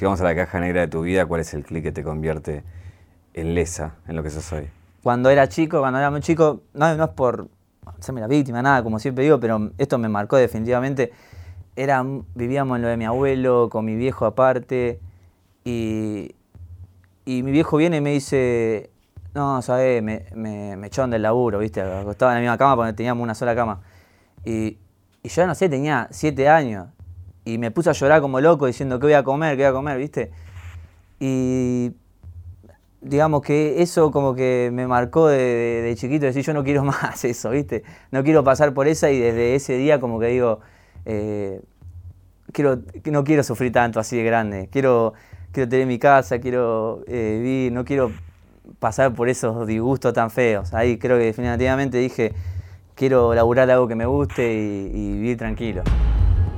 Si vamos a la caja negra de tu vida, ¿cuál es el clic que te convierte en lesa, en lo que sos hoy? Cuando era chico, cuando era muy chico, no, no es por hacerme la víctima, nada, como siempre digo, pero esto me marcó definitivamente. Era, vivíamos en lo de mi abuelo, con mi viejo aparte, y, mi viejo viene y me dice, no, sabes, me, me, me echaron del laburo, ¿viste? Acostaba en la misma cama porque teníamos una sola cama. Y, y yo no sé, tenía siete años y me puse a llorar como loco diciendo que voy a comer, que voy a comer, ¿viste? Y digamos que eso como que me marcó de, chiquito, decir yo no quiero más eso, ¿viste? No quiero pasar por esa y desde ese día como que digo, eh, quiero, no quiero sufrir tanto así de grande, quiero, quiero tener mi casa, quiero eh, vivir, no quiero pasar por esos disgustos tan feos. Ahí creo que definitivamente dije, quiero laburar algo que me guste y, y vivir tranquilo.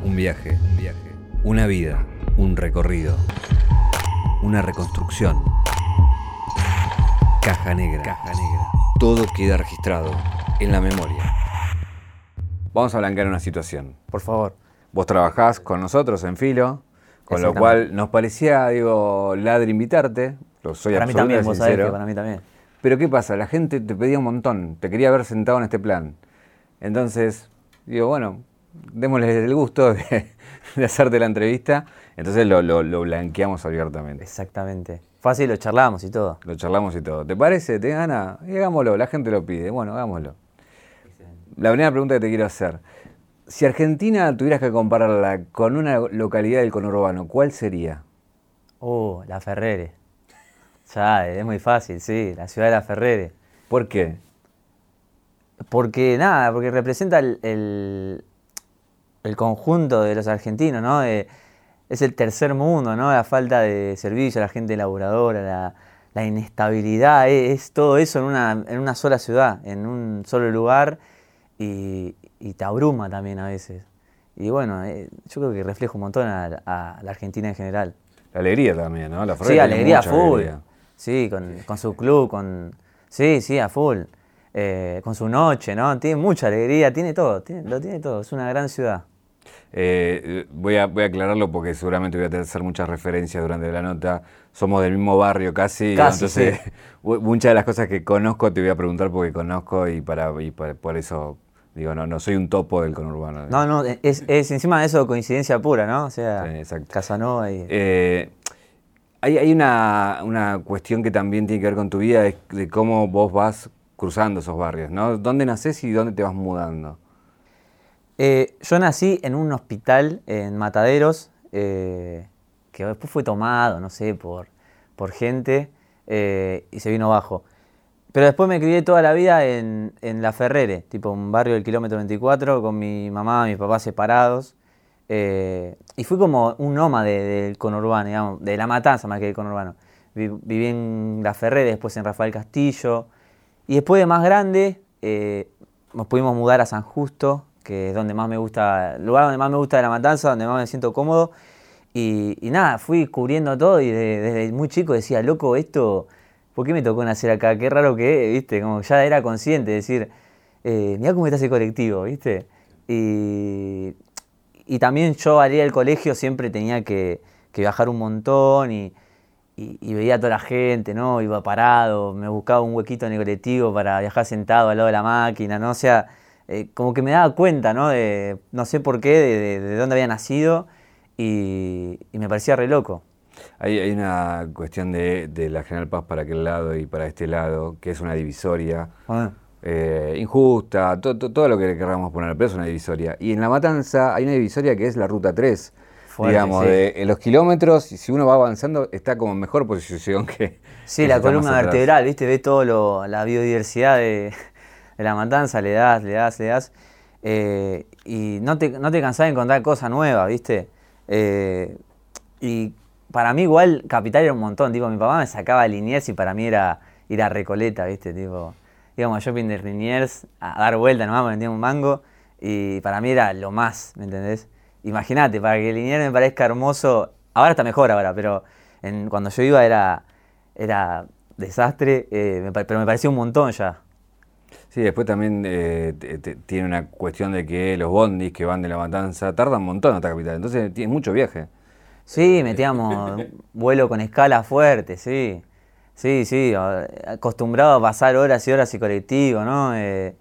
Un viaje, un viaje. Una vida, un recorrido. Una reconstrucción. Caja negra. Caja negra. Todo queda registrado en la memoria. Vamos a blanquear una situación. Por favor. Vos trabajás con nosotros en Filo, con lo cual nos parecía, digo, ladre invitarte. Lo soy para mí también, vos sabés que para mí también. Pero ¿qué pasa? La gente te pedía un montón, te quería ver sentado en este plan. Entonces, digo, bueno, démosle el gusto de, hacerte la entrevista. Entonces lo, blanqueamos abiertamente. Exactamente. Fácil, lo charlamos y todo. Lo charlamos y todo. ¿Te parece? ¿Te gana? Y hagámoslo, la gente lo pide. Bueno, hagámoslo. La primera pregunta que te quiero hacer. Si Argentina tuvieras que compararla con una localidad del conurbano, ¿cuál sería? Oh, La Ferrere. Ya, es muy fácil, sí, la ciudad de La Ferrere. ¿Por qué? Porque nada, porque representa el el conjunto de los argentinos, ¿no? es el tercer mundo, ¿no? La falta de servicio, la gente laburadora, la, inestabilidad, es, todo eso en una, en una sola ciudad, en un solo lugar y, te abruma también a veces. Y bueno, eh, yo creo que refleja un montón a, la Argentina en general. La alegría también, ¿no? La sí, alegría full. Sí, con, su club, con... Sí, sí, a full. Eh, con su noche, ¿no? Tiene mucha alegría, tiene todo, lo tiene todo, es una gran ciudad. Eh, voy, a, voy a aclararlo porque seguramente voy a hacer muchas referencias durante la nota. Somos del mismo barrio casi, entonces muchas de las cosas que conozco te voy a preguntar porque conozco y, para, por eso digo, no, no soy un topo del conurbano. No, no, es, encima de eso coincidencia pura, ¿no? O sea, Casanova y... Eh, hay, hay una, una, cuestión que también tiene que ver con tu vida, de, de cómo vos vas cruzando esos barrios, ¿no? ¿Dónde naces y dónde te vas mudando? Eh, yo nací en un hospital en Mataderos, eh, que después fue tomado, no sé, por, por gente, eh, y se vino abajo. Pero después me crié toda la vida en, La Ferrere, tipo un barrio del kilómetro 24, con mi mamá y mi papá separados. y fui como un nómade del conurbano, digamos, de La Matanza más que del conurbano. Viví en La Ferrere, después en Rafael Castillo. Y después de más grande, nos pudimos mudar a San Justo, que es donde más me gusta, el lugar donde más me gusta de la matanza, donde más me siento cómodo. Y, nada, fui cubriendo todo y desde muy chico decía, loco, esto, ¿por qué me tocó nacer acá? Qué raro que es, ¿viste? Como ya era consciente, decir, eh, mira cómo está ese colectivo, ¿viste? Y, y también yo al ir al colegio siempre tenía que, viajar un montón y, y, veía a toda la gente, ¿no? Iba parado, me buscaba un huequito en el colectivo para viajar sentado al lado de la máquina, ¿no? O sea, eh, como que me daba cuenta, ¿no? De, no sé por qué, de, dónde había nacido y, me parecía re loco. Hay, una cuestión de, la General Paz para aquel lado y para este lado, que es una divisoria ah. eh, injusta, todo lo que queramos poner, pero es una divisoria. Y en La Matanza hay una divisoria que es la Ruta 3. digamos, de los kilómetros, y si uno va avanzando, está como en mejor posición que. Sí, la columna vertebral, ¿viste? Ve todo la biodiversidad de, de la matanza, le das, le das, le das. Eh, y no te, no te cansás de encontrar cosas nuevas, ¿viste? Eh, y para mí igual Capital era un montón, tipo, mi papá me sacaba Liniers y para mí era ir a Recoleta, ¿viste? Tipo, íbamos a shopping de Liniers a dar vuelta nomás, me vendía un mango y para mí era lo más, ¿me entendés? Imagínate, para que Liniers me parezca hermoso, ahora está mejor ahora, pero cuando yo iba era, era desastre, eh, pero me parecía un montón ya. Sí, después también eh, tiene una cuestión de que los bondis que van de la matanza tardan un montón hasta Capital, entonces tiene mucho viaje. Sí, metíamos vuelo con escala fuerte, sí. Sí, sí, acostumbrado a pasar horas y horas y colectivo, ¿no? Eh,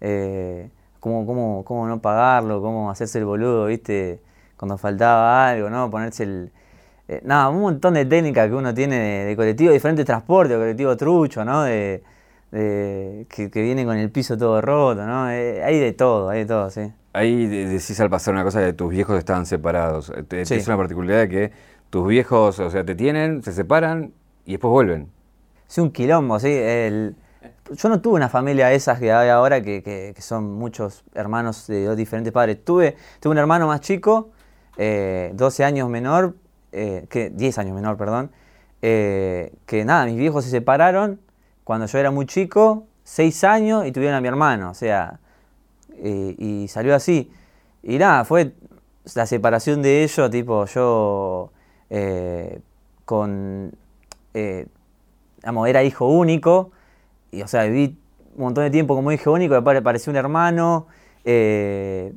eh, cómo, cómo, cómo, no pagarlo, cómo hacerse el boludo, ¿viste? Cuando faltaba algo, ¿no? Ponerse el... Eh, nada, un montón de técnicas que uno tiene de, colectivo, diferentes transportes, colectivo trucho, ¿no? De, que, que, vienen con el piso todo roto, ¿no? hay de todo, hay de todo, sí. Ahí decís al pasar una cosa que tus viejos estaban separados. Es una particularidad de que tus viejos, o sea, te tienen, se separan y después vuelven. Es un quilombo, sí. El, yo no tuve una familia esas que hay ahora que, son muchos hermanos de dos diferentes padres. Tuve, tuve un hermano más chico, 12 eh, años menor, eh, que 10 años menor, perdón, eh, que nada, mis viejos se separaron cuando yo era muy chico, 6 años y tuvieron a mi hermano, o sea, y salió así. Y nada, fue la separación de ellos, tipo, yo con era hijo único, y o sea, viví un montón de tiempo como hijo único, después pareció un hermano, eh,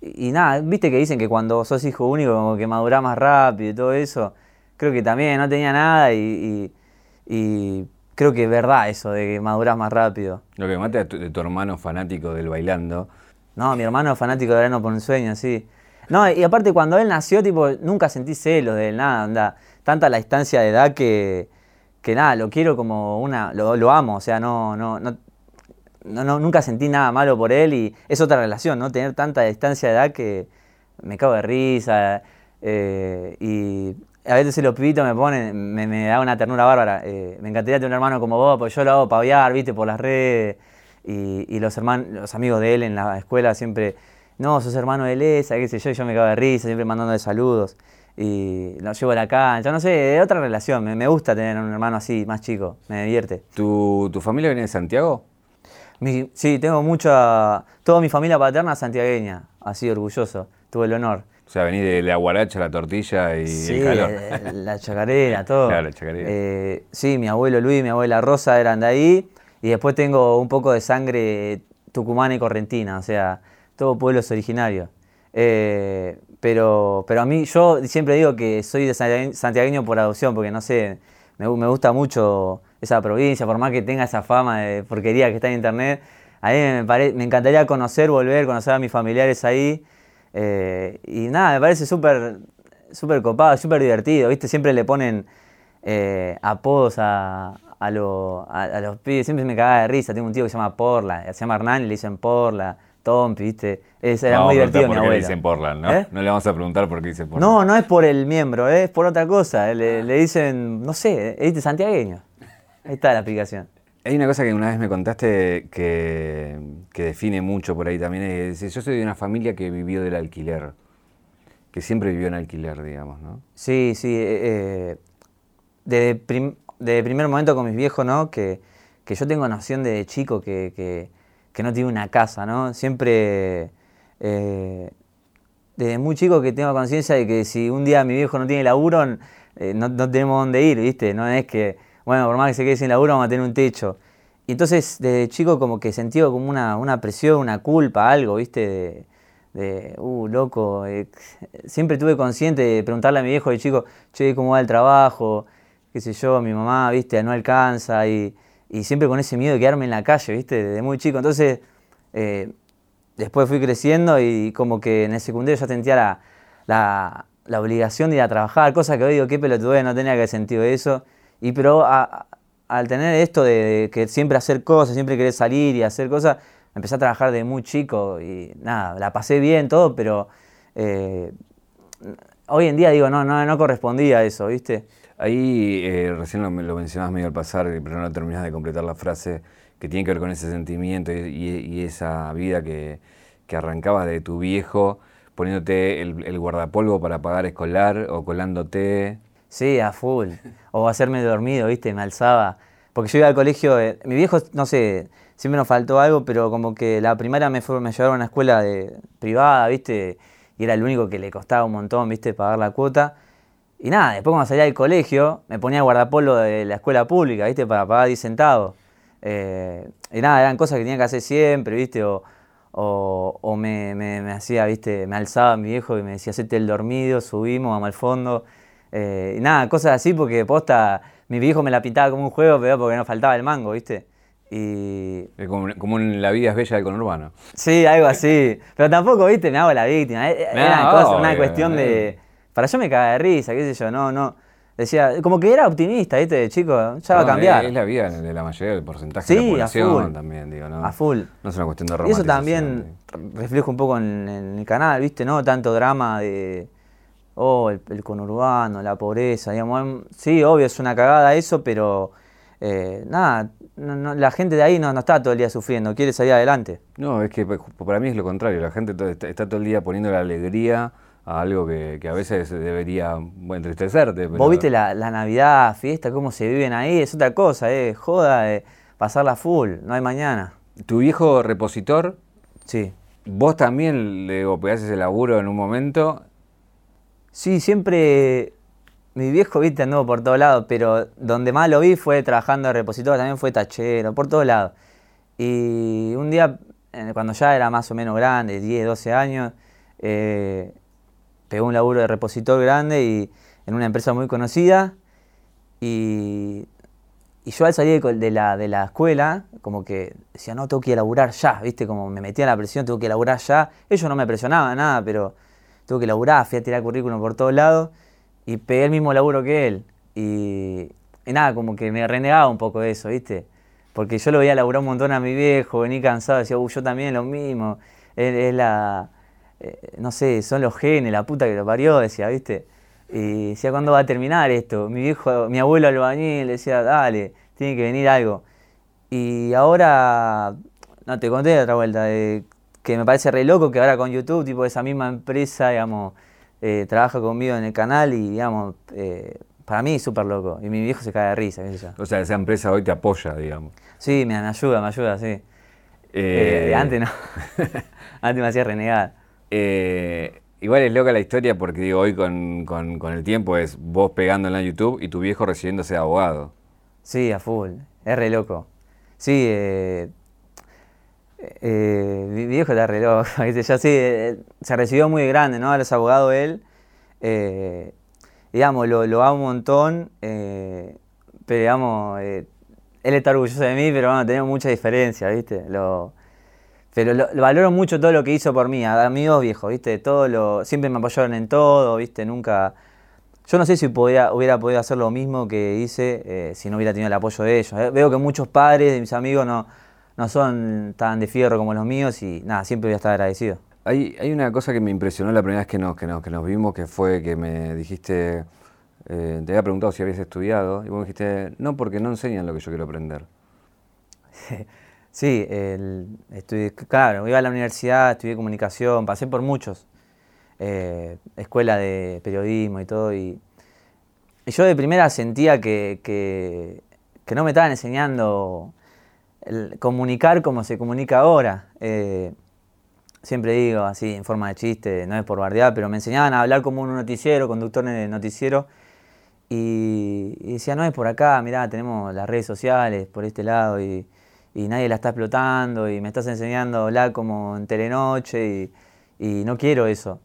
y nada, viste que dicen que cuando sos hijo único como que madurás más rápido y todo eso, creo que también no tenía nada y, creo que es verdad eso de que madurás más rápido. Lo que mata de tu, hermano fanático del bailando. No, mi hermano fanático de Verano por un sueño, sí. No, y aparte cuando él nació, tipo, nunca sentí celos de él, nada, anda. Tanta la distancia de edad que, que nada, lo quiero como una, lo, amo, o sea, no, no, no, no, nunca sentí nada malo por él y es otra relación, ¿no? Tener tanta distancia de edad que me cago de risa eh, y a veces los pibitos me ponen, me, da una ternura bárbara. Eh, me encantaría tener un hermano como vos, porque yo lo hago paviar, viste, por las redes y, los hermanos, los amigos de él en la escuela siempre, no, sos hermano de Lesa, qué sé yo, y yo me cago de risa, siempre mandándole saludos y lo llevo a la cancha, no sé, de otra relación. Me, gusta tener un hermano así, más chico, me divierte. ¿Tu, familia viene de Santiago? sí, tengo mucha. Toda mi familia paterna santiagueña, así orgulloso, tuve el honor. O sea, venís de la guaracha, la tortilla y el calor. La chacarera, todo. Claro, la chacarera. Eh, sí, mi abuelo Luis, mi abuela Rosa eran de ahí. Y después tengo un poco de sangre tucumana y correntina, o sea, todo pueblos originarios. Eh, pero, pero a mí, yo siempre digo que soy de santiagueño por adopción, porque no sé, me, gusta mucho esa provincia, por más que tenga esa fama de porquería que está en internet. A mí me, me encantaría conocer, volver, conocer a mis familiares ahí. Eh, y nada, me parece súper súper copado, súper divertido, ¿viste? Siempre le ponen eh, apodos a, a, los pibes, siempre me cagaba de risa. Tengo un tío que se llama Porla, se llama Hernán y le dicen Porla. Tompi, ¿viste? era muy divertido mi abuelo. le dicen Portland, ¿no? ¿Eh? No le vamos a preguntar por qué dice Portland. No, no es por el miembro, es por otra cosa. Le, dicen, no sé, ¿viste? Santiagueño. Ahí está la aplicación. Hay una cosa que una vez me contaste que, define mucho por ahí también. Es, yo soy de una familia que vivió del alquiler. Que siempre vivió en alquiler, digamos, ¿no? Sí, sí. Eh, desde, primer momento con mis viejos, ¿no? Que, yo tengo noción de chico que que no tiene una casa, ¿no? Siempre, eh, desde muy chico que tengo conciencia de que si un día mi viejo no tiene laburo, eh, no, tenemos dónde ir, ¿viste? No es que, bueno, por más que se quede sin laburo, vamos a tener un techo. Y entonces, desde chico como que sentí como una, presión, una culpa, algo, ¿viste? De, uh, loco, eh, siempre tuve consciente de preguntarle a mi viejo de chico, che, ¿cómo va el trabajo? qué sé yo, mi mamá, viste, no alcanza y y siempre con ese miedo de quedarme en la calle, ¿viste? Desde muy chico. Entonces, eh, después fui creciendo y como que en el secundario ya sentía la, obligación de ir a trabajar, cosa que hoy digo, qué pelotudo, no tenía que sentido eso. Y pero al tener esto de, que siempre hacer cosas, siempre querer salir y hacer cosas, empecé a trabajar de muy chico y nada, la pasé bien, todo, pero eh, hoy en día digo, no, no, no correspondía a eso, ¿viste? Ahí eh, recién lo, mencionabas medio al pasar, pero no terminas de completar la frase, que tiene que ver con ese sentimiento y, esa vida que, que, arrancabas de tu viejo, poniéndote el, guardapolvo para pagar escolar o colándote. Sí, a full. O hacerme dormido, ¿viste? Me alzaba. Porque yo iba al colegio, eh, mi viejo, no sé, siempre nos faltó algo, pero como que la primera me, fue, me llevaron a una escuela de, privada, ¿viste? Y era el único que le costaba un montón, ¿viste? Pagar la cuota. Y nada, después cuando salía del colegio, me ponía guardapolo de la escuela pública, ¿viste? Para pagar 10 centavos. Eh, y nada, eran cosas que tenía que hacer siempre, ¿viste? O, o, me, hacía, viste, me alzaba mi viejo y me decía, hacete el dormido, subimos, vamos al fondo. Eh, y nada, cosas así porque posta, mi viejo me la pintaba como un juego, pero porque no faltaba el mango, viste. Y... Como, en La vida es bella del conurbano. Sí, algo así. Pero tampoco, viste, me hago la víctima. Era una cuestión de... Para yo me caga de risa, qué sé yo, no, no. Decía, como que era optimista, ¿viste? De chico, ya va a cambiar. Es la vida de la mayoría del porcentaje de la población también, digo, ¿no? A full. No es una cuestión de Y eso también reflejo un poco en, el canal, ¿viste? No tanto drama de. Oh, el, conurbano, la pobreza, digamos. Em, sí, obvio, es una cagada eso, pero. Eh, nada, la gente de ahí no, no, está todo el día sufriendo, quiere salir adelante. No, es que para mí es lo contrario, la gente está todo el día poniendo la alegría algo que, a veces debería entristecerte. Vos viste la, Navidad, fiesta, cómo se viven ahí, es otra cosa, eh, joda, eh, pasarla full, no hay mañana. ¿Tu viejo repositor? Sí. ¿Vos también le pegaste ese laburo en un momento? Sí, siempre mi viejo, viste, anduvo por todos lados, pero donde más lo vi fue trabajando de repositor, también fue tachero, por todos lados. Y un día, eh, cuando ya era más o menos grande, 10, 12 años, eh, pegó un laburo de repositor grande y en una empresa muy conocida. Y, yo al salir de la, de la escuela, como que decía, no, tengo que ir ya, ¿viste? Como me metía en la presión, tengo que laburar ya. Ellos no me presionaban nada, pero tengo que laburar, fui a tirar currículum por todos lados y pegué el mismo laburo que él. Y, nada, como que me renegaba un poco de eso, ¿viste? Porque yo lo veía laburar un montón a mi viejo, venía cansado, decía, yo también lo mismo. es la, eh, no sé, son los genes, la puta que lo parió, decía, ¿viste? Y decía, ¿cuándo va a terminar esto? Mi viejo, mi abuelo albañil decía, dale, tiene que venir algo. Y ahora, no te conté de otra vuelta, que me parece re loco que ahora con YouTube, tipo esa misma empresa, digamos, eh, trabaja conmigo en el canal y, digamos, eh, para mí es súper loco. Y mi viejo se cae de risa, qué sé yo. O sea, esa empresa hoy te apoya, digamos. Sí, me, ayuda, me ayuda, sí. antes no. antes me hacía renegar. Eh, igual es loca la historia porque digo, hoy con, el tiempo es vos pegando en YouTube y tu viejo recibiéndose de abogado. Sí, a full. Es re loco. Sí, eh, eh, viejo está re loco. ya sí, se recibió muy grande, ¿no? Ahora es abogado él. digamos, lo, lo amo un montón. pero digamos, él está orgulloso de mí, pero bueno, tenemos mucha diferencia, ¿viste? Lo, pero lo, valoro mucho todo lo que hizo por mí, amigos viejos, ¿viste? Todo lo, siempre me apoyaron en todo, ¿viste? Nunca... Yo no sé si hubiera podido hacer lo mismo que hice eh, si no hubiera tenido el apoyo de ellos. Eh, veo que muchos padres de mis amigos no, no son tan de fierro como los míos y nada, siempre voy a estar agradecido. Hay, hay una cosa que me impresionó la primera vez que nos, que nos, que nos vimos, que fue que me dijiste, eh, te había preguntado si habías estudiado, y vos me dijiste, no, porque no enseñan lo que yo quiero aprender. Sí, estudié, claro, iba a la universidad, estudié comunicación, pasé por muchos, eh, escuela de periodismo y todo, y, yo de primera sentía que, no me estaban enseñando el comunicar como se comunica ahora. Eh, siempre digo así, en forma de chiste, no es por bardear, pero me enseñaban a hablar como un noticiero, conductor de noticiero, y, y decía, no es por acá, mirá, tenemos las redes sociales por este lado, y y nadie la está explotando y me estás enseñando a hablar como en Telenoche y, no quiero eso.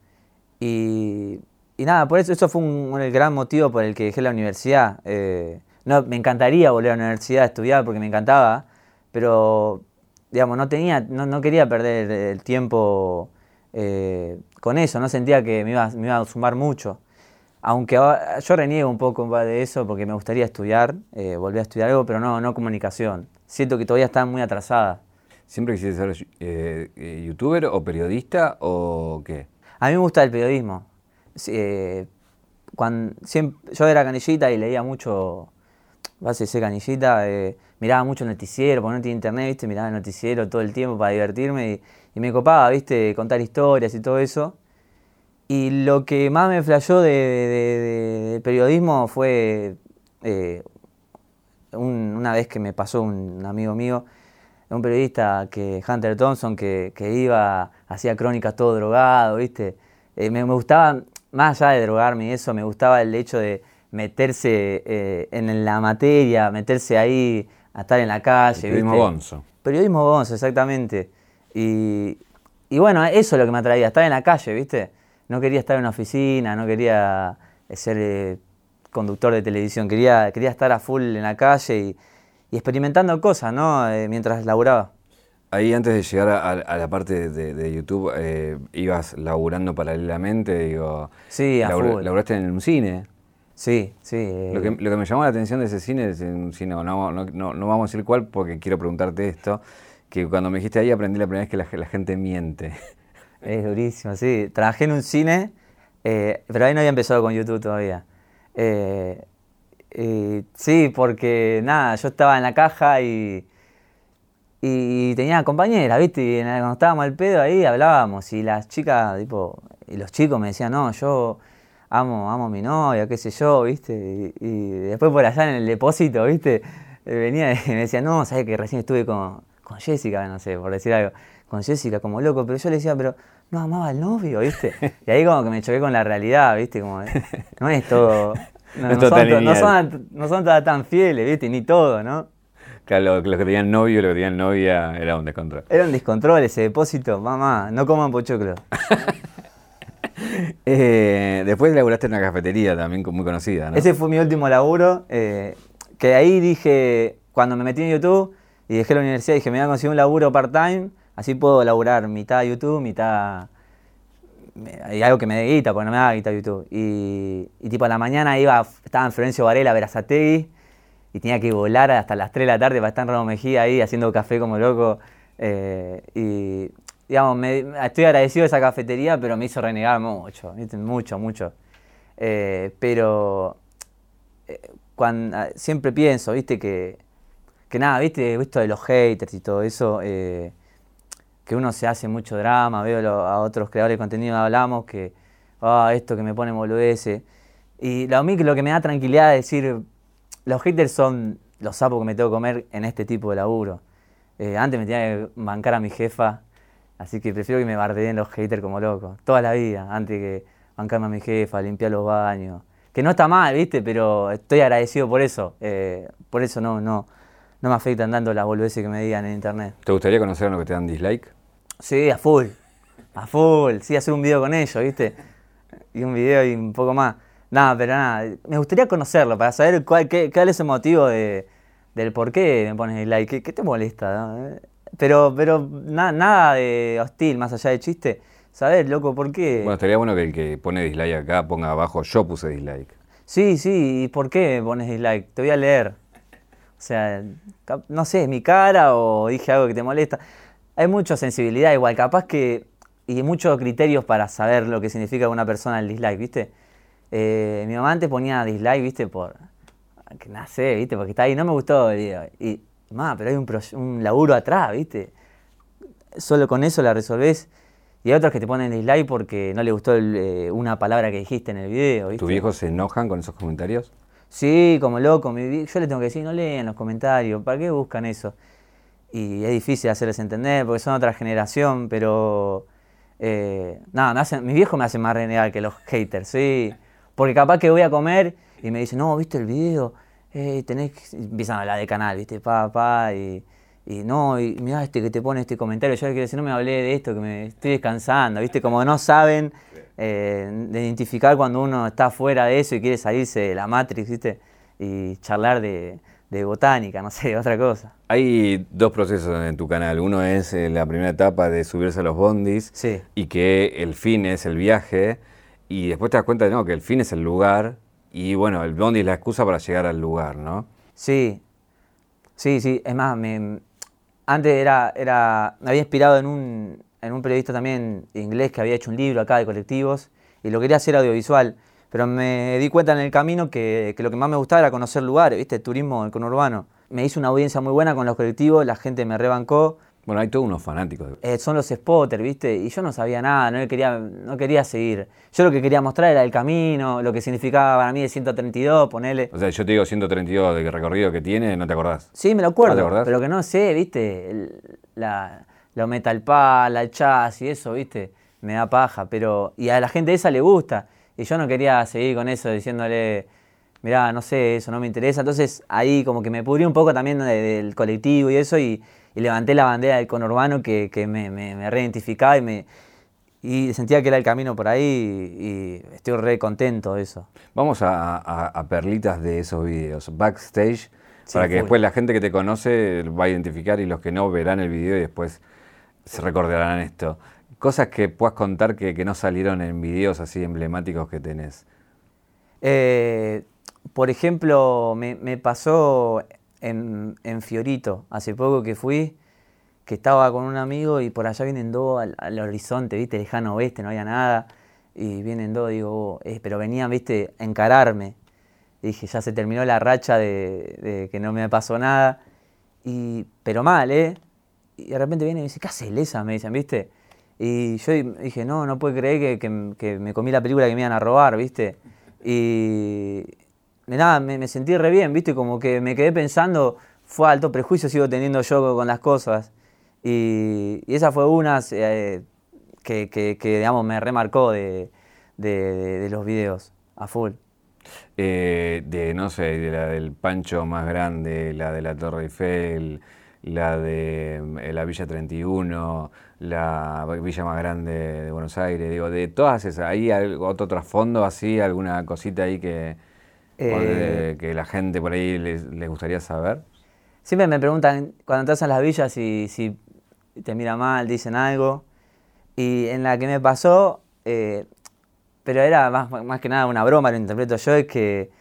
Y, nada, por eso eso fue un, el gran motivo por el que dejé la universidad. Eh, no, me encantaría volver a la universidad a estudiar porque me encantaba, pero digamos, no, tenía, no, quería perder el tiempo eh, con eso, no sentía que me iba, me iba a sumar mucho. Aunque yo reniego un poco de eso porque me gustaría estudiar, eh, volver a estudiar algo, pero no, no comunicación siento que todavía está muy atrasada. ¿Siempre quisiste ser eh, youtuber o periodista o qué? A mí me gusta el periodismo. Cuando, yo era canillita y leía mucho, base de canillita, miraba mucho el noticiero, porque no tenía internet, ¿viste? miraba el noticiero todo el tiempo para divertirme y, me copaba, ¿viste? contar historias y todo eso. Y lo que más me flashó de, periodismo fue una vez que me pasó un amigo mío, un periodista que Hunter Thompson que, iba, hacía crónicas todo drogado, ¿viste? Eh, me, gustaba, más allá de drogarme y eso, me gustaba el hecho de meterse eh, en la materia, meterse ahí, a estar en la calle. periodismo bonzo. Periodismo bonzo, exactamente. Y, y bueno, eso es lo que me atraía, estar en la calle, ¿viste? No quería estar en una oficina, no quería ser eh, conductor de televisión, quería, quería estar a full en la calle y, experimentando cosas, ¿no? Eh, mientras laburaba. Ahí antes de llegar a, la parte de, YouTube, eh, ibas laburando paralelamente, digo... Sí, a full. Laburaste en un cine. Sí, sí. Lo, que, lo, que, me llamó la atención de ese cine es un cine, no, no, no, no, vamos a decir cuál porque quiero preguntarte esto, que cuando me dijiste ahí aprendí la primera vez que la, la gente miente. Es durísimo, sí. Trabajé en un cine, eh, pero ahí no había empezado con YouTube todavía. Eh, sí, porque nada, yo estaba en la caja y, y tenía compañera, ¿viste? Y cuando estábamos al pedo ahí hablábamos y las chicas, tipo, y los chicos me decían, no, yo amo, amo a mi novia, qué sé yo, ¿viste? Y, después por allá en el depósito, ¿viste? Venía y me decía, no, sabes que recién estuve con, con Jessica, no sé, por decir algo con Jessica como loco, pero yo le decía, pero no amaba al novio, ¿viste? Y ahí como que me choqué con la realidad, ¿viste? Como, no es todo... No, son, todas tan fieles, ¿viste? Ni todo, ¿no? Claro, los que tenían novio, los que tenían novia, era un descontrol. Era un descontrol ese depósito, mamá, no coman pochoclo. Eh, después laburaste en una cafetería también muy conocida, ¿no? Ese fue mi último laburo, eh, que ahí dije, cuando me metí en YouTube y dejé la universidad, dije, me voy a conseguir un laburo part-time Así puedo laburar mitad YouTube, mitad... Hay algo que me dé guita, porque no me da guita YouTube. Y, tipo a la mañana iba, estaba en Florencio Varela, Verazategui, y tenía que volar hasta las 3 de la tarde para estar en Ramo Mejía ahí haciendo café como loco. Eh, y digamos, estoy agradecido de esa cafetería, pero me hizo renegar mucho, mucho, mucho. Eh, pero eh, cuando, ah, siempre pienso, viste, que, que nada, viste, esto de los haters y todo eso, que uno se hace mucho drama, veo a otros creadores de contenido hablamos que, ah, esto que me pone boludeces. Y a mí lo que me da tranquilidad es decir, los haters son los sapos que me tengo que comer en este tipo de laburo. Eh, antes me tenía que bancar a mi jefa, así que prefiero que me bardeen los haters como loco, toda la vida, antes que bancarme a mi jefa, limpiar los baños. Que no está mal, ¿viste? Pero estoy agradecido por eso. Eh, por eso no, no, no me afectan tanto las boludeces que me digan en internet. ¿Te gustaría conocer a los que te dan dislike? Sí, a full. A full. Sí, hacer un video con ellos, ¿viste? Y un video y un poco más. Nada, pero nada. Me gustaría conocerlo para saber cuál, qué, cuál es el motivo de, del por qué me pones like. ¿Qué, te molesta? Pero, pero nada de hostil, más allá de chiste. Saber, loco, ¿por qué? Bueno, estaría bueno que el que pone dislike acá ponga abajo yo puse dislike. Sí, sí, ¿y por qué me pones dislike? Te voy a leer. O sea, no sé, es mi cara o dije algo que te molesta hay mucha sensibilidad igual, capaz que, y muchos criterios para saber lo que significa una persona el dislike, ¿viste? Eh, mi mamá antes ponía dislike, ¿viste? Por, que nace, ¿viste? Porque está ahí, no me gustó el video. Y, mamá, pero hay un, un laburo atrás, ¿viste? Solo con eso la resolvés. Y hay otros que te ponen dislike porque no le gustó eh, una palabra que dijiste en el video, ¿viste? ¿Tus viejos se enojan con esos comentarios? Sí, como loco. yo le tengo que decir, no leen los comentarios, ¿para qué buscan eso? y es difícil hacerles entender porque son otra generación, pero eh, nada, me hacen, mis viejos me hacen más renegar que los haters, sí. Porque capaz que voy a comer y me dicen, no, ¿viste el video? Eh, tenés que... Empiezan a hablar de canal, ¿viste? Pa, pa, y, y no, y mira este que te pone este comentario, yo quiero decir, no me hablé de esto, que me estoy descansando, ¿viste? Como no saben eh, de identificar cuando uno está fuera de eso y quiere salirse de la Matrix, ¿viste? Y charlar de, de botánica, no sé, otra cosa. Hay dos procesos en tu canal. Uno es eh, la primera etapa de subirse a los bondis y que el fin es el viaje. Y después te das cuenta de no, que el fin es el lugar. Y bueno, el bondi es la excusa para llegar al lugar, ¿no? Sí, sí, sí. Es más, me, antes era, era, me había inspirado en un, en un periodista también inglés que había hecho un libro acá de colectivos y lo quería hacer audiovisual. Pero me di cuenta en el camino que, lo que más me gustaba era conocer lugares, ¿viste? turismo, el conurbano. Me hice una audiencia muy buena con los colectivos, la gente me rebancó. Bueno, hay todos unos fanáticos. Eh, son los spotters, ¿viste? Y yo no sabía nada, no quería, no quería seguir. Yo lo que quería mostrar era el camino, lo que significaba para mí de 132, ponele. O sea, yo te digo 132 de recorrido que tiene, ¿no te acordás? Sí, me lo acuerdo. ¿No pero que no sé, ¿viste? la, lo metal pala, el chas y eso, ¿viste? Me da paja, pero... Y a la gente esa le gusta. Y yo no quería seguir con eso diciéndole, mirá, no sé, eso no me interesa. Entonces ahí como que me pudrí un poco también del colectivo y eso y, levanté la bandera del conurbano que, que me, me, reidentificaba y me, y sentía que era el camino por ahí y, estoy re contento de eso. Vamos a, perlitas de esos videos, backstage, para que después la gente que te conoce va a identificar y los que no verán el video y después se recordarán esto. Cosas que puedas contar que, que no salieron en videos así emblemáticos que tenés. Eh, por ejemplo, me, pasó en, Fiorito, hace poco que fui, que estaba con un amigo y por allá vienen dos al, horizonte, viste, lejano oeste, no había nada. Y vienen dos, digo, oh, eh, pero venían, viste, a encararme. dije, ya se terminó la racha de, que no me pasó nada. Y, pero mal, ¿eh? Y de repente viene y me dice, ¿qué haces, Lesa? Me dicen, ¿viste? Y yo dije, no, no puedo creer que, que me comí la película que me iban a robar, ¿viste? Y nada, me, sentí re bien, ¿viste? Como que me quedé pensando, fue alto prejuicio sigo teniendo yo con las cosas. Y, esa fue una eh, que, digamos, me remarcó de, los videos, a full. Eh, de, no sé, de la del Pancho más grande, la de la Torre Eiffel, la de eh, la Villa 31, la villa más grande de Buenos Aires, digo, de todas esas, ¿hay otro trasfondo así, alguna cosita ahí que, eh, que la gente por ahí les, gustaría saber? Siempre me preguntan cuando entras en las villas si, si te mira mal, dicen algo, y en la que me pasó, eh, pero era más, más que nada una broma, lo interpreto yo, es que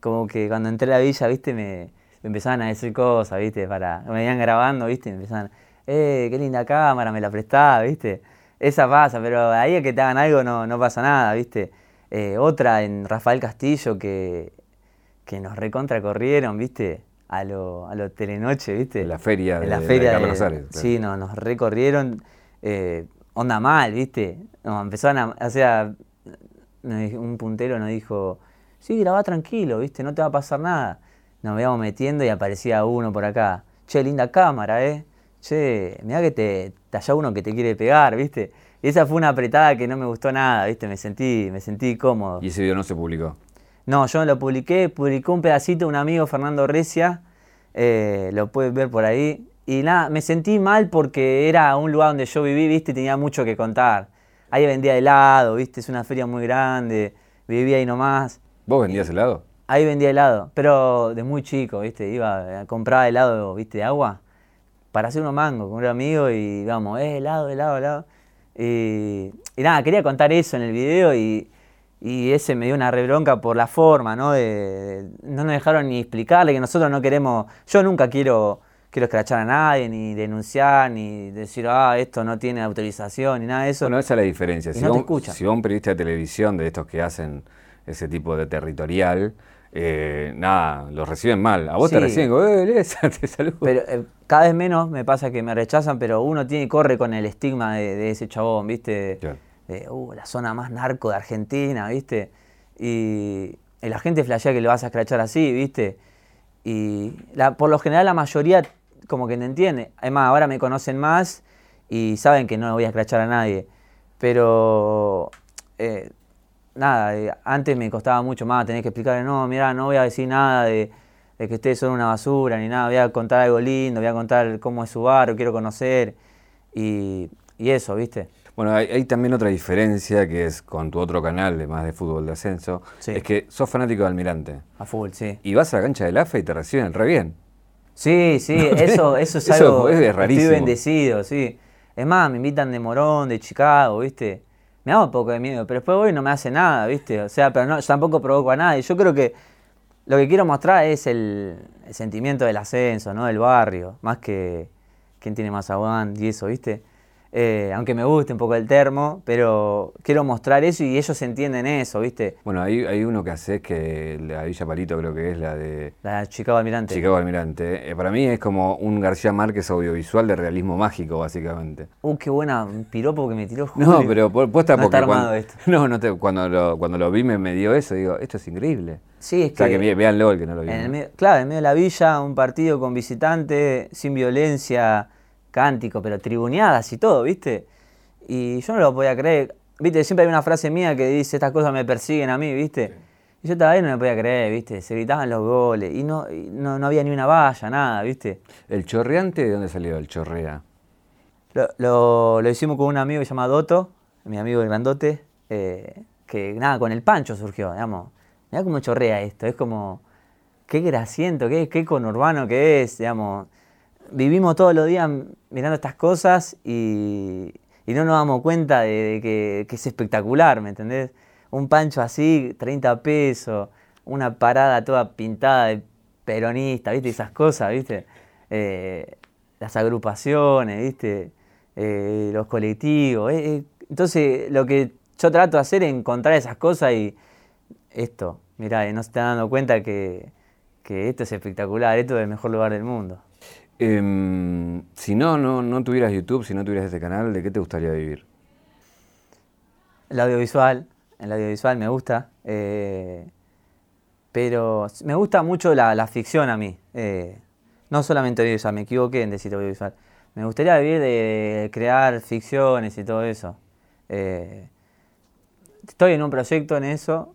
como que cuando entré a la villa, viste, me, empezaban a decir cosas, viste, para, me venían grabando, viste, me empezaban eh, qué linda cámara, me la prestaba, ¿viste? Esa pasa, pero ahí es que te hagan algo no, no pasa nada, ¿viste? Eh, otra en Rafael Castillo que, que nos recontra corrieron, ¿viste? A lo, a lo Telenoche, ¿viste? En la feria en la feria de, Carlos Sí, no, nos recorrieron, eh, onda mal, ¿viste? Nos empezaron a, o sea, un puntero nos dijo, sí, grabá tranquilo, ¿viste? No te va a pasar nada. Nos íbamos metiendo y aparecía uno por acá. Che, linda cámara, ¿eh? che, mira que te, te uno que te quiere pegar, ¿viste? Y esa fue una apretada que no me gustó nada, ¿viste? Me sentí, me sentí cómodo. ¿Y ese video no se publicó? No, yo no lo publiqué, publicó un pedacito un amigo, Fernando Recia, eh, lo puedes ver por ahí. Y nada, me sentí mal porque era un lugar donde yo viví, ¿viste? Y tenía mucho que contar. Ahí vendía helado, ¿viste? Es una feria muy grande, vivía ahí nomás. ¿Vos vendías helado? Ahí vendía helado, pero de muy chico, ¿viste? Iba a comprar helado, ¿viste? De agua para hacer unos mangos con un amigo y vamos, eh, helado, helado, helado. Y, y, nada, quería contar eso en el video y, y ese me dio una rebronca por la forma, ¿no? De, no nos dejaron ni explicarle que nosotros no queremos, yo nunca quiero, quiero escrachar a nadie, ni denunciar, ni decir, ah, esto no tiene autorización, ni nada de eso. Bueno, esa es la diferencia. si, no vos, si vos un periodista de televisión de estos que hacen ese tipo de territorial, eh, nada, los reciben mal. A vos te reciben, eh, te saludo. Pero eh, cada vez menos me pasa que me rechazan, pero uno tiene corre con el estigma de, ese chabón, ¿viste? De, uh, la zona más narco de Argentina, ¿viste? Y, la gente flashea que le vas a escrachar así, ¿viste? Y por lo general la mayoría como que te entiende. Además, ahora me conocen más y saben que no voy a escrachar a nadie. Pero eh, nada, eh, antes me costaba mucho más tener que explicarle, no, mira, no voy a decir nada de, que ustedes son una basura ni nada, voy a contar algo lindo, voy a contar cómo es su barrio, quiero conocer y, eso, ¿viste? Bueno, hay, también otra diferencia que es con tu otro canal, de más de fútbol de ascenso, es que sos fanático de Almirante. A fútbol, sí. Y vas a la cancha del AFA y te reciben re bien. Sí, sí, eso, eso es algo. es rarísimo. Estoy bendecido, sí. Es más, me invitan de Morón, de Chicago, ¿viste? me da un poco de miedo, pero después voy y no me hace nada, ¿viste? O sea, pero no, tampoco provoco a nadie. Yo creo que lo que quiero mostrar es el, sentimiento del ascenso, ¿no? Del barrio, más que quién tiene más aguante y eso, ¿viste? Eh, aunque me guste un poco el termo, pero quiero mostrar eso y ellos entienden eso, ¿viste? Bueno, hay, hay uno que hace que la Villa Palito creo que es la de... La Chicago Almirante. Chicago Almirante. Eh, para mí es como un García Márquez audiovisual de realismo mágico, básicamente. Uh, qué buena piropo que me tiró Julio. No, pero puesta no porque... Está armado esto. No, no te, cuando, lo, cuando lo vi me, me, dio eso, digo, esto es increíble. Sí, es o sea, que, que veanlo el que no lo vio. claro, en medio de la villa, un partido con visitante, sin violencia, cántico, pero tribuneadas y todo, ¿viste? Y yo no lo podía creer. Viste, siempre hay una frase mía que dice, estas cosas me persiguen a mí, ¿viste? Y yo todavía no me podía creer, ¿viste? Se gritaban los goles y no, no, había ni una valla, nada, ¿viste? ¿El chorreante de dónde salió el chorrea? Lo, lo, hicimos con un amigo que se llama Doto, mi amigo el grandote, eh, que nada, con el pancho surgió, digamos. Mirá cómo chorrea esto, es como, qué grasiento, qué, qué conurbano que es, digamos. Vivimos todos los días mirando estas cosas y, y no nos damos cuenta de, que, es espectacular, ¿me entendés? un pancho así, 30 pesos, una parada toda pintada de peronista, ¿viste? Esas cosas, ¿viste? Eh, las agrupaciones, ¿viste? Eh, los colectivos. Eh, entonces, lo que yo trato de hacer es encontrar esas cosas y esto, mirá, no se están dando cuenta que, esto es espectacular, esto es el mejor lugar del mundo. Em, si no, no, no tuvieras YouTube, si no tuvieras este canal, ¿de qué te gustaría vivir? El audiovisual, en la audiovisual me gusta, eh, pero me gusta mucho la, ficción a mí. Eh, no solamente audiovisual, me equivoqué en decir audiovisual. Me gustaría vivir de crear ficciones y todo eso. Eh, estoy en un proyecto en eso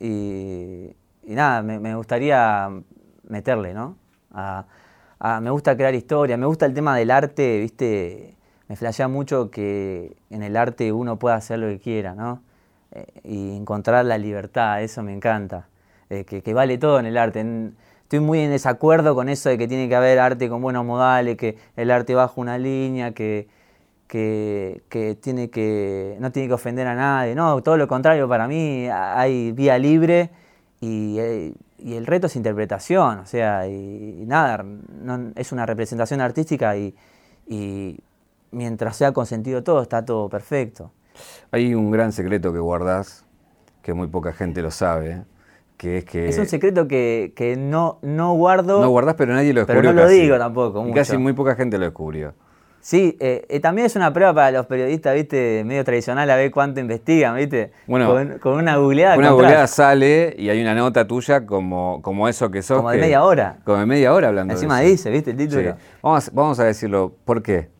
y, nada, me, gustaría meterle, ¿no? Me gusta crear historia, me gusta el tema del arte, ¿viste? Me flashea mucho que en el arte uno pueda hacer lo que quiera, ¿no? Eh, y encontrar la libertad, eso me encanta, eh, que, vale todo en el arte. estoy muy en desacuerdo con eso de que tiene que haber arte con buenos modales, que el arte baja una línea, que, que, tiene que no tiene que ofender a nadie. No, todo lo contrario, para mí hay vía libre y, eh, el reto es interpretación, o sea, y, nada, es una representación artística y, y mientras sea consentido todo, está todo perfecto. Hay un gran secreto que guardás, que muy poca gente lo sabe, que es que... Es un secreto que, no, no guardo... No guardás, pero nadie lo descubrió Pero no lo digo tampoco. casi muy poca gente lo descubrió. Sí, eh, eh, también es una prueba para los periodistas, viste, medio tradicional, a ver cuánto investigan, viste. Bueno, con, una googleada. Una googleada sale y hay una nota tuya como, como eso que sos. Como de media hora. Como de media hora hablando Encima de dice, viste, el título. Vamos, vamos a decirlo, ¿por qué?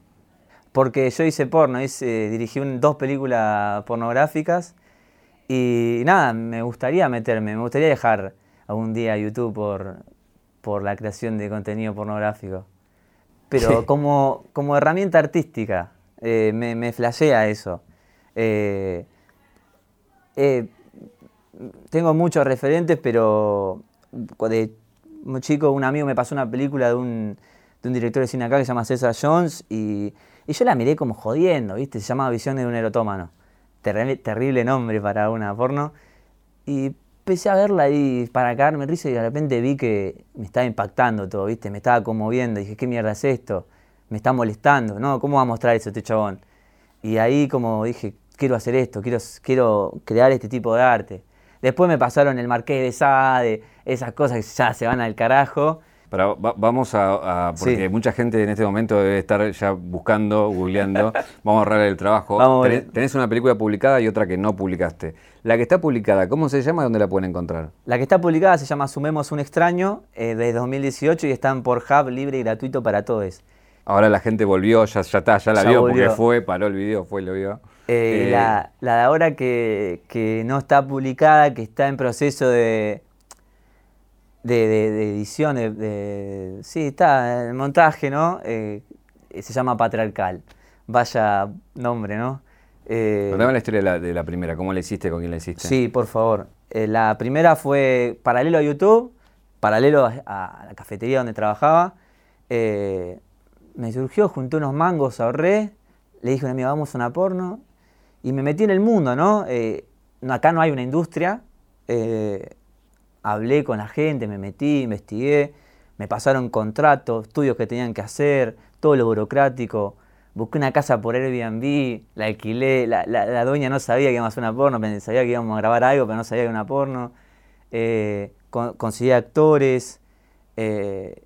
porque yo hice porno, hice, dirigí dos películas pornográficas y nada, me gustaría meterme, me gustaría dejar algún día YouTube por, por la creación de contenido pornográfico. Pero como, como herramienta artística, eh, me, me flashea eso. Eh, eh, tengo muchos referentes, pero de un chico, un amigo me pasó una película de un, de un director de cine acá que se llama César Jones y y yo la miré como jodiendo, ¿viste? Se llamaba Visión de un erotómano. terrible nombre para una porno. Y empecé a verla y para caerme risa y de repente vi que me estaba impactando todo, ¿viste? Me estaba conmoviendo. Dije, ¿qué mierda es esto? Me está molestando, ¿no? ¿Cómo va a mostrar eso este chabón? Y ahí como dije, quiero hacer esto, quiero, quiero crear este tipo de arte. Después me pasaron el Marqués de Sade, esas cosas que ya se van al carajo vamos a, porque mucha gente en este momento debe estar ya buscando, googleando. vamos a ahorrar el trabajo. tenés, una película publicada y otra que no publicaste. La que está publicada, ¿cómo se llama y dónde la pueden encontrar? La que está publicada se llama Sumemos un extraño, eh, desde 2018 y está en Hub libre y gratuito para todos. Ahora la gente volvió, ya, ya está, ya la vio porque fue, paró el video, fue y lo vio. Eh, la, eh, la, de ahora que, que no está publicada, que está en proceso de, de, de, edición, de, sí, está, el montaje, ¿no? Eh, se llama Patriarcal. Vaya nombre, ¿no? Eh, Contame la historia de la, primera, ¿cómo la hiciste, con quién la hiciste? Sí, por favor. Eh, la primera fue paralelo a YouTube, paralelo a, la cafetería donde trabajaba. Eh, me surgió, junté unos mangos, ahorré, le dije a una amiga, vamos a una porno, y me metí en el mundo, ¿no? acá no hay una industria, hablé con la gente, me metí, investigué, me pasaron contratos, estudios que tenían que hacer, todo lo burocrático. Busqué una casa por Airbnb, la alquilé, la, la, dueña no sabía que íbamos a hacer una porno, sabía que íbamos a grabar algo, pero no sabía que era una porno. Eh, conseguí actores. Eh,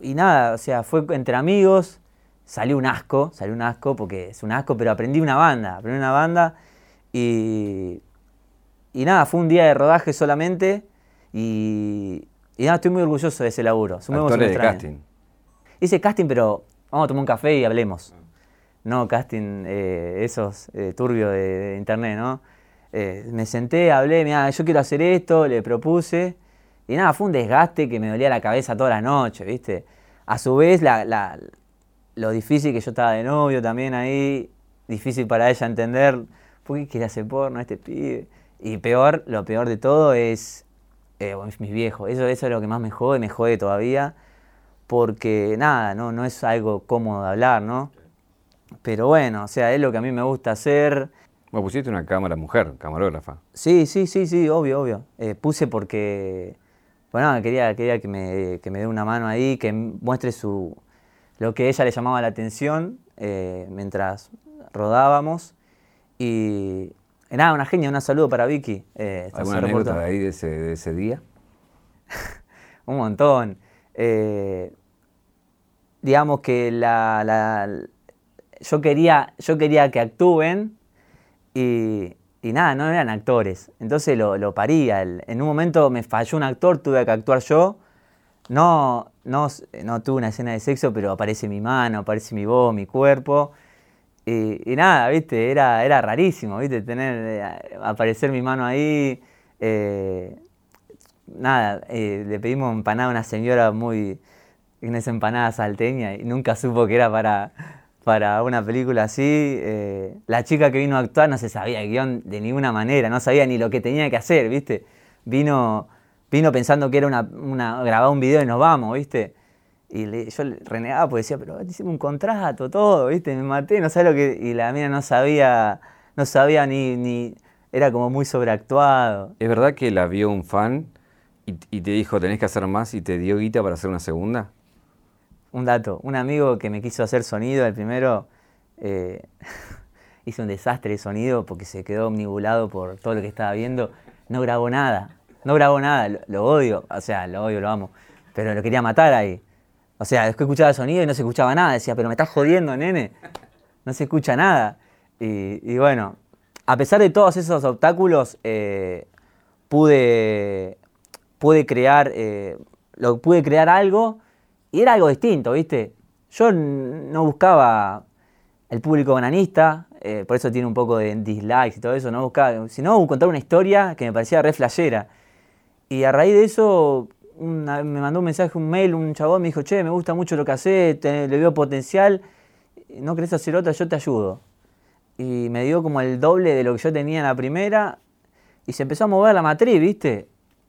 y, nada, o sea, fue entre amigos, salió un asco, salió un asco porque es un asco, pero aprendí una banda, aprendí una banda y, y nada, fue un día de rodaje solamente y, nada, estoy muy orgulloso de ese laburo. Actores de casting. Hice casting, pero vamos a tomar un café y hablemos. No casting, eh, esos eh, turbios de, internet, ¿no? Eh, me senté, hablé, mira, yo quiero hacer esto, le propuse. Y nada, fue un desgaste que me dolía la cabeza toda la noche, ¿viste? A su vez, lo difícil que yo estaba de novio también ahí, difícil para ella entender, ¿por qué quiere hacer porno este pibe? Y peor, lo peor de todo es eh, mis viejos. Eso, eso es lo que más me jode, me jode todavía, porque nada, no, no es algo cómodo de hablar, ¿no? Pero bueno, o sea, es lo que a mí me gusta hacer. Bueno, pusiste una cámara mujer, camarógrafa. Sí, sí, sí, sí, obvio, obvio. Eh, puse porque, bueno, quería, quería que, me, que me dé una mano ahí, que muestre su, lo que ella le llamaba la atención eh, mientras rodábamos. Y, nada, una genia, un saludo para Vicky. Eh, ¿Alguna anécdota de ahí de ese, día? un montón. digamos que la, yo quería, yo quería que actúen y, nada, no eran actores. Entonces lo, lo paría. en un momento me falló un actor, tuve que actuar yo. No, no, no tuve una escena de sexo, pero aparece mi mano, aparece mi voz, mi cuerpo. Y, nada, viste, era, era rarísimo, viste, tener, eh, aparecer mi mano ahí. Eh, nada, eh, le pedimos empanada a una señora muy, unas empanadas salteña y nunca supo que era para, para una película así. Eh, la chica que vino a actuar no se sabía de ninguna manera, no sabía ni lo que tenía que hacer, ¿viste? Vino, vino pensando que era una grabar un video y nos vamos, ¿viste? Y yo renegaba porque decía, pero hicimos un contrato, todo, ¿viste? Me maté, no sé lo que. Y la mía no sabía, no sabía ni, ni. Era como muy sobreactuado. ¿Es verdad que la vio un fan y, y te dijo tenés que hacer más y te dio guita para hacer una segunda? un dato, un amigo que me quiso hacer sonido, el primero, eh, hizo un desastre de sonido porque se quedó omnibulado por todo lo que estaba viendo, no grabó nada, no grabó nada, lo, odio, o sea, lo odio, lo amo, pero lo quería matar ahí. O sea, es que escuchaba el sonido y no se escuchaba nada, decía, pero me estás jodiendo, nene, no se escucha nada. Y, bueno, a pesar de todos esos obstáculos, eh, pude, pude crear, eh, lo, pude crear algo y era algo distinto, ¿viste? Yo no buscaba el público bananista, eh, por eso tiene un poco de dislikes y todo eso, no buscaba, sino contar una historia que me parecía re flashera. Y a raíz de eso me mandó un mensaje, un mail, un chabón me dijo, che, me gusta mucho lo que haces, le veo potencial, no querés hacer otra, yo te ayudo. Y me dio como el doble de lo que yo tenía en la primera y se empezó a mover la matriz, ¿viste?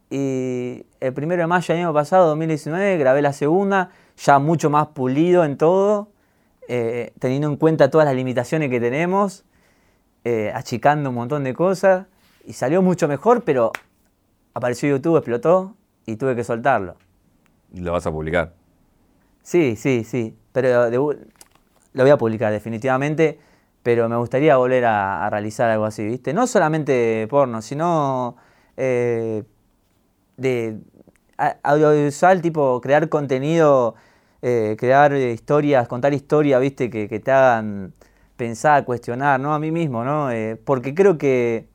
Y el primero de mayo del año pasado, 2019, grabé la segunda, ya mucho más pulido en todo, eh, teniendo en cuenta todas las limitaciones que tenemos, eh, achicando un montón de cosas, y salió mucho mejor, pero apareció YouTube, explotó y tuve que soltarlo. ¿Lo vas a publicar? Sí, sí, sí, pero lo voy a publicar definitivamente, pero me gustaría volver a, realizar algo así, ¿viste? No solamente porno, sino... Eh, de audiovisual, tipo crear contenido, eh, crear historias, contar historias, viste, que, te hagan pensar, cuestionar, ¿no? A mí mismo, ¿no? Eh, porque creo que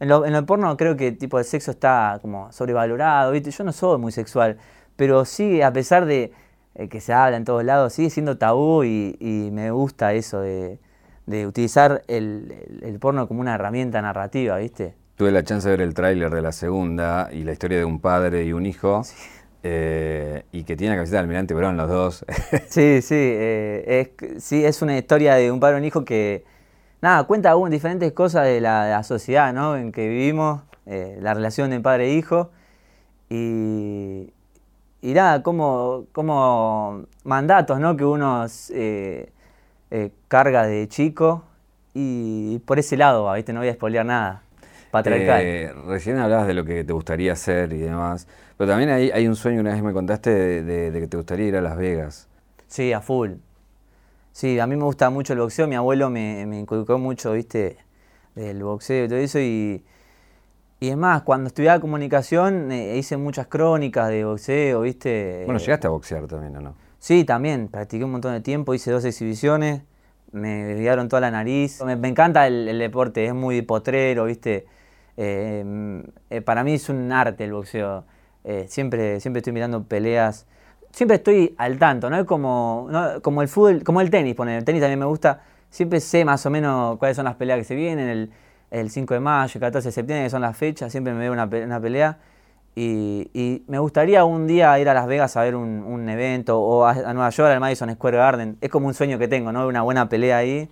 en lo, en lo porno creo que tipo de sexo está como sobrevalorado, ¿viste? Yo no soy muy sexual, pero sí, a pesar de eh, que se habla en todos lados, sigue siendo tabú y, me gusta eso de, utilizar el, el porno como una herramienta narrativa, ¿viste? Tuve la chance de ver el tráiler de la segunda y la historia de un padre y un hijo. Eh, y que tiene la camiseta de Almirante Brown los dos. sí, sí, eh, es, sí, es una historia de un padre y un hijo que, nada, cuenta diferentes cosas de la, sociedad ¿no? en que vivimos, eh, la relación de padre e hijo. Y, y nada, como, como mandatos ¿no? que uno carga de chico. Y por ese lado, ¿viste? no voy a spoilear nada. Eh, recién hablabas de lo que te gustaría hacer y demás, pero también hay, hay un sueño, una vez me contaste, de, que te gustaría ir a Las Vegas. Sí, a full. Sí, a mí me gusta mucho el boxeo, mi abuelo me, me inculcó mucho, viste, del boxeo y todo eso, y, y es más, cuando estudiaba comunicación eh, hice muchas crónicas de boxeo, viste. Bueno, llegaste a boxear también, ¿o no? Sí, también, practiqué un montón de tiempo, hice dos exhibiciones, me desviaron toda la nariz. Me, encanta el, el, deporte, es muy potrero, viste eh, eh, para mí es un arte el boxeo. Eh, siempre, siempre estoy mirando peleas. Siempre estoy al tanto, ¿no? Es como, como el fútbol, como el tenis, poner. El tenis también me gusta. Siempre sé más o menos cuáles son las peleas que se vienen. el 5 de mayo, el 14 de septiembre, que son las fechas, siempre me veo una, una pelea. Y, me gustaría un día ir a Las Vegas a ver un, evento o a, Nueva York, al Madison Square Garden. Es como un sueño que tengo, ¿no? Una buena pelea ahí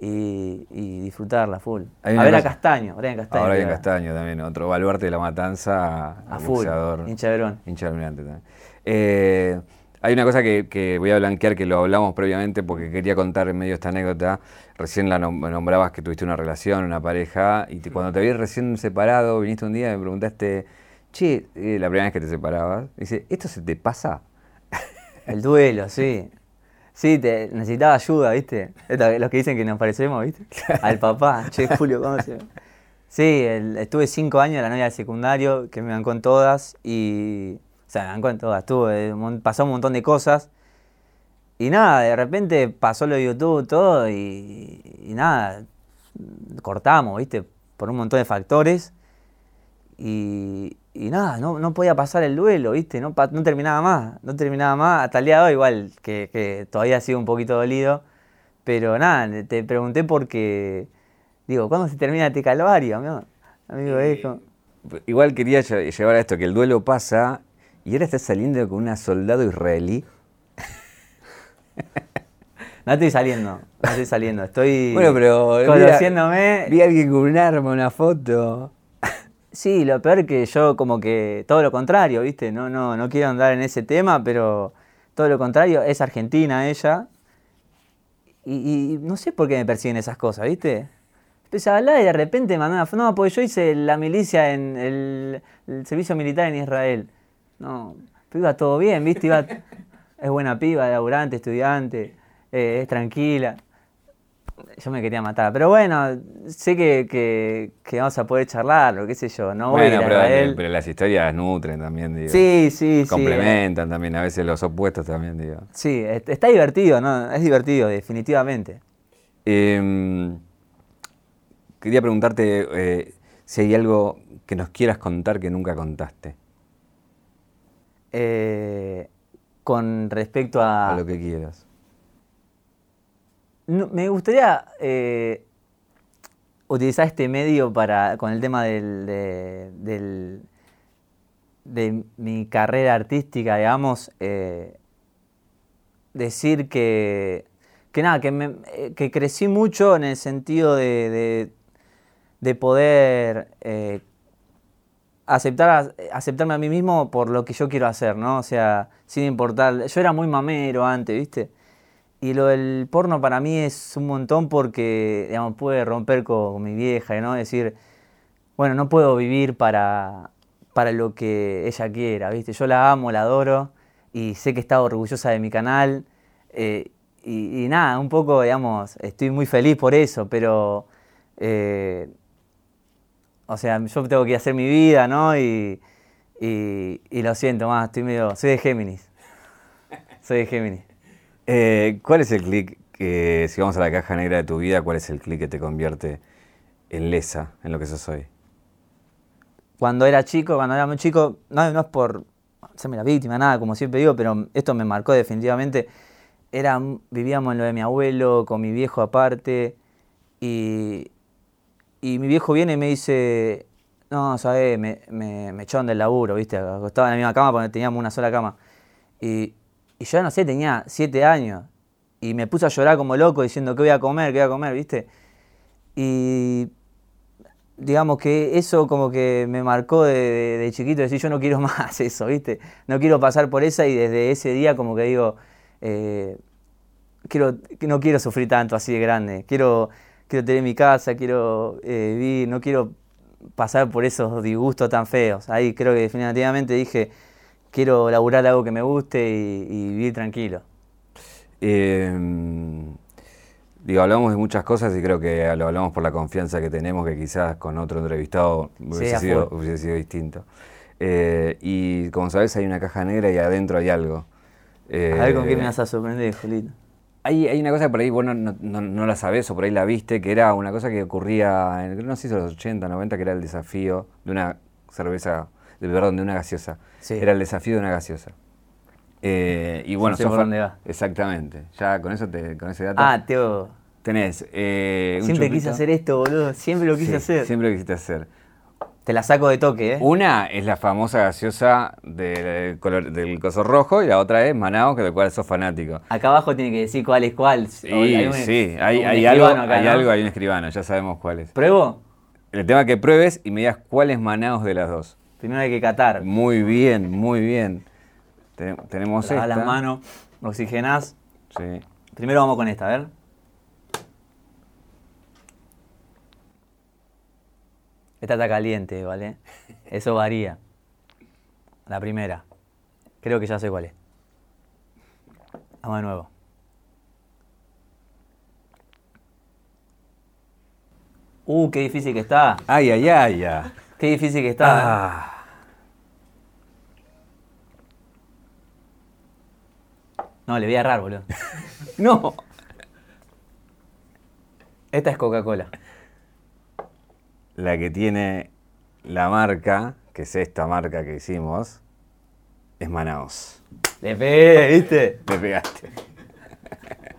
y, disfrutarla full. A ver a Castaño, Brian Castaño. Ahora Castaño también, otro baluarte de la matanza. A full, hincha Verón. Hincha también. Eh, hay una cosa que, voy a blanquear, que lo hablamos previamente porque quería contar en medio de esta anécdota. Recién la nombrabas que tuviste una relación, una pareja, y cuando te vi recién separado, viniste un día y me preguntaste, che, eh, la primera vez que te separabas, dice, ¿esto se te pasa? El duelo, sí. Sí, te, necesitaba ayuda, ¿viste? los que dicen que nos parecemos, ¿viste? Al papá, che, Julio, ¿cómo se Sí, estuve cinco años en la novia del secundario, que me bancó en todas, y sea, me en todas, estuve, pasó un montón de cosas. Y nada, de repente pasó lo de YouTube, todo, y, nada, cortamos, ¿viste? Por un montón de factores. Y, nada, no, podía pasar el duelo, ¿viste? No, no terminaba más, no terminaba más. Hasta el día de hoy, igual, que, que todavía sido un poquito dolido. Pero nada, te pregunté porque, digo, ¿cuándo se termina este calvario, amigo? amigo Igual quería llevar a esto, que el duelo pasa y ahora estás saliendo con una soldado israelí. No estoy saliendo, no estoy saliendo, estoy bueno, pero conociéndome. Vi a alguien con un arma, una foto. Sí, lo peor que yo como que todo lo contrario, ¿viste? No, no, no quiero andar en ese tema, pero todo lo contrario, es argentina ella. Y, no sé por qué me persiguen esas cosas, ¿viste? Empecé a hablar y de repente me No, porque yo hice la milicia en el servicio militar en Israel. No, pero iba todo bien, ¿viste? Iba, es buena piba, laburante, estudiante, eh, es tranquila. Yo me quería matar. Pero bueno, sé que, vamos a poder charlarlo, qué sé yo. No bueno, pero, pero, las historias nutren también, digo. Sí, sí, sí. Complementan también, a veces los opuestos también, digo. Sí, está divertido, ¿no? Es divertido, definitivamente. Em, quería preguntarte eh, si hay algo que nos quieras contar que nunca contaste. Eh, con respecto a... A lo que quieras. me gustaría eh, utilizar este medio para, con el tema del, de, mi carrera artística, digamos, eh, decir que, que nada, que, que, crecí mucho en el sentido de, de poder aceptar, aceptarme a mí mismo por lo que yo quiero hacer, ¿no? O sea, sin importar. Yo era muy mamero antes, ¿viste? Y lo del porno para mí es un montón porque, digamos, puede romper con, mi vieja, ¿no? Decir, bueno, no puedo vivir para, para lo que ella quiera, ¿viste? Yo la amo, la adoro y sé que está orgullosa de mi canal. Eh, y, nada, un poco, digamos, estoy muy feliz por eso, pero eh, o sea, yo tengo que hacer mi vida, ¿no? Y, lo siento más, estoy medio. Soy de Géminis. Soy de Géminis. Eh, ¿Cuál es el clic que, si vamos a la caja negra de tu vida, cuál es el clic que te convierte en lesa, en lo que sos hoy? Cuando era chico, cuando era muy chico, no, no es por hacerme la víctima, nada, como siempre digo, pero esto me marcó definitivamente. Era, vivíamos en lo de mi abuelo, con mi viejo aparte, y, y mi viejo viene y me dice, no, sabes, me, me, me echaron del laburo, ¿viste? Acostaba en la misma cama porque teníamos una sola cama. Y, y yo no sé, tenía siete años. Y me puse a llorar como loco diciendo que voy a comer, que voy a comer, ¿viste? Y digamos que eso como que me marcó de, chiquito, decir yo no quiero más eso, ¿viste? No quiero pasar por esa y desde ese día como que digo, eh, quiero, no quiero sufrir tanto así de grande, quiero quiero tener mi casa, quiero eh, vivir, no quiero pasar por esos disgustos tan feos. Ahí creo que definitivamente dije, quiero laburar algo que me guste y, vivir tranquilo. Em, digo, hablamos de muchas cosas y creo que lo hablamos por la confianza que tenemos, que quizás con otro entrevistado hubiese, sido, distinto. Eh, y como sabes, hay una caja negra y adentro hay algo. a ver con qué me eh, vas a sorprender, Julito. Hay, una cosa que por ahí vos no, la sabés o por ahí la viste, que era una cosa que ocurría, en, no sé si los 80, 90, que era el desafío de una cerveza, de, perdón, de una gaseosa. Era el desafío de una gaseosa. Eh, y bueno, no sé por dónde va. Exactamente. Ya con eso te, con ese dato. Ah, Teo. Tenés. Eh, Siempre quise hacer esto, boludo. Siempre lo quise Sí, hacer. Siempre lo quisiste hacer. Te la saco de toque, ¿eh? Una es la famosa gaseosa del, color, del coso rojo y la otra es Manaos, que del cual sos fanático. Acá abajo tiene que decir cuál es cuál. Sí, hay un- sí, hay, algo, acá, hay ¿no? algo, hay un escribano, ya sabemos cuál es. ¿Pruebo? El tema es que pruebes y me digas cuál es Manaos de las dos. Primero hay que catar. Muy bien, muy bien. Ten- tenemos Lavas esta. las manos, oxigenás. Sí. Primero vamos con esta, a ver. Esta está caliente, ¿vale? Eso varía. La primera. Creo que ya sé cuál es. Vamos de nuevo. Uh, qué difícil que está. Ay, ay, ay, ay. Qué difícil que está. Ah. No, le voy a errar, boludo. No. Esta es Coca-Cola. La que tiene la marca, que es esta marca que hicimos, es Manaos. Le pegué, ¿viste? Me pegaste.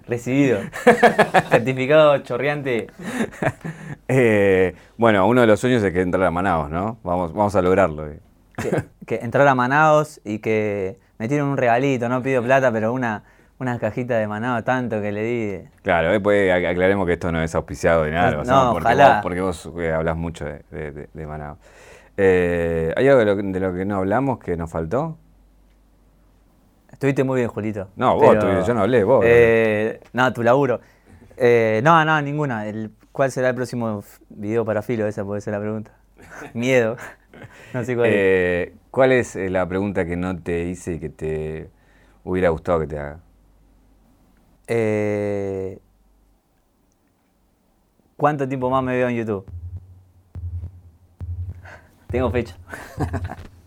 Recibido. Certificado chorreante. Eh, bueno, uno de los sueños es que entrar a Manaos, ¿no? Vamos, vamos a lograrlo. que, que entrar a Manaos y que me tiren un regalito, no pido plata, pero una, una cajita de Manaos tanto que le di. Claro, ac- aclaremos que esto no es auspiciado ni nada, No, porque, ojalá. vos, porque vos eh, hablas mucho de, de, de- de Manaos. Eh, ¿Hay algo de lo, que- de lo que no hablamos que nos faltó? Estuviste muy bien, Julito. No, vos estuviste, yo no hablé, vos. Eh, no, tu laburo. Eh, no, no, ninguna. El, ¿Cuál será el próximo video para Filo? Esa puede ser la pregunta. Miedo. No sé cuál es. Eh, ¿Cuál es la pregunta que no te hice y que te hubiera gustado que te haga? Eh, ¿Cuánto tiempo más me veo en YouTube? Tengo fecha.